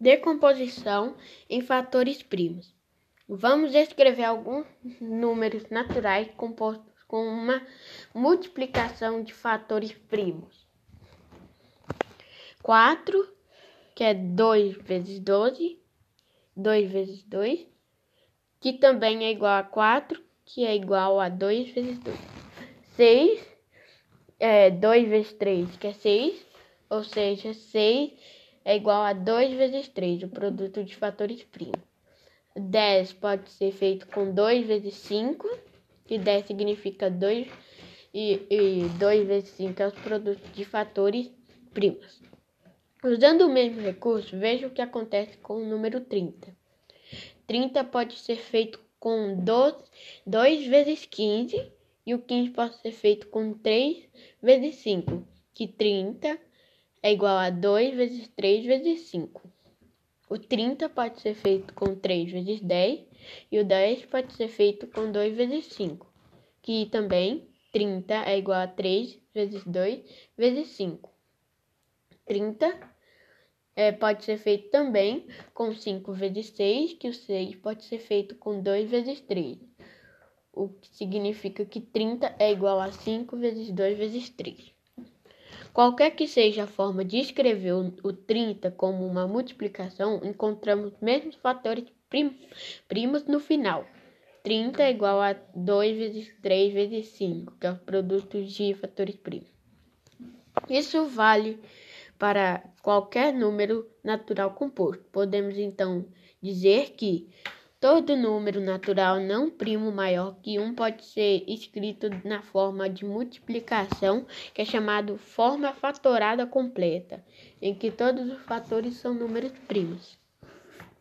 Decomposição em fatores primos. Vamos escrever alguns números naturais compostos com uma multiplicação de fatores primos. 4, que é 2 vezes 12, 2 vezes 2, que também é igual a 4, que é igual a 2 vezes 2. 6, é 2 vezes 3, que é 6, ou seja, 6 é igual a 2 vezes 3, o produto de fatores primos. 10 pode ser feito com 2 vezes 5, que 10 significa 2, e, e 2 vezes 5 é os produtos de fatores primos. Usando o mesmo recurso, veja o que acontece com o número 30. 30 pode ser feito com 12, 2 vezes 15, e o 15 pode ser feito com 3 vezes 5, que 30 é igual a 2 vezes 3 vezes 5. O 30 pode ser feito com 3 vezes 10 e o 10 pode ser feito com 2 vezes 5, que também 30 é igual a 3 vezes 2 vezes 5. 30 é, pode ser feito também com 5 vezes 6, que o 6 pode ser feito com 2 vezes 3, o que significa que 30 é igual a 5 vezes 2 vezes 3. Qualquer que seja a forma de escrever o 30 como uma multiplicação, encontramos os mesmos fatores primos no final. 30 é igual a 2 vezes 3 vezes 5, que é o produto de fatores primos. Isso vale para qualquer número natural composto. Podemos então dizer que Todo número natural não primo maior que 1 pode ser escrito na forma de multiplicação, que é chamado forma fatorada completa, em que todos os fatores são números primos.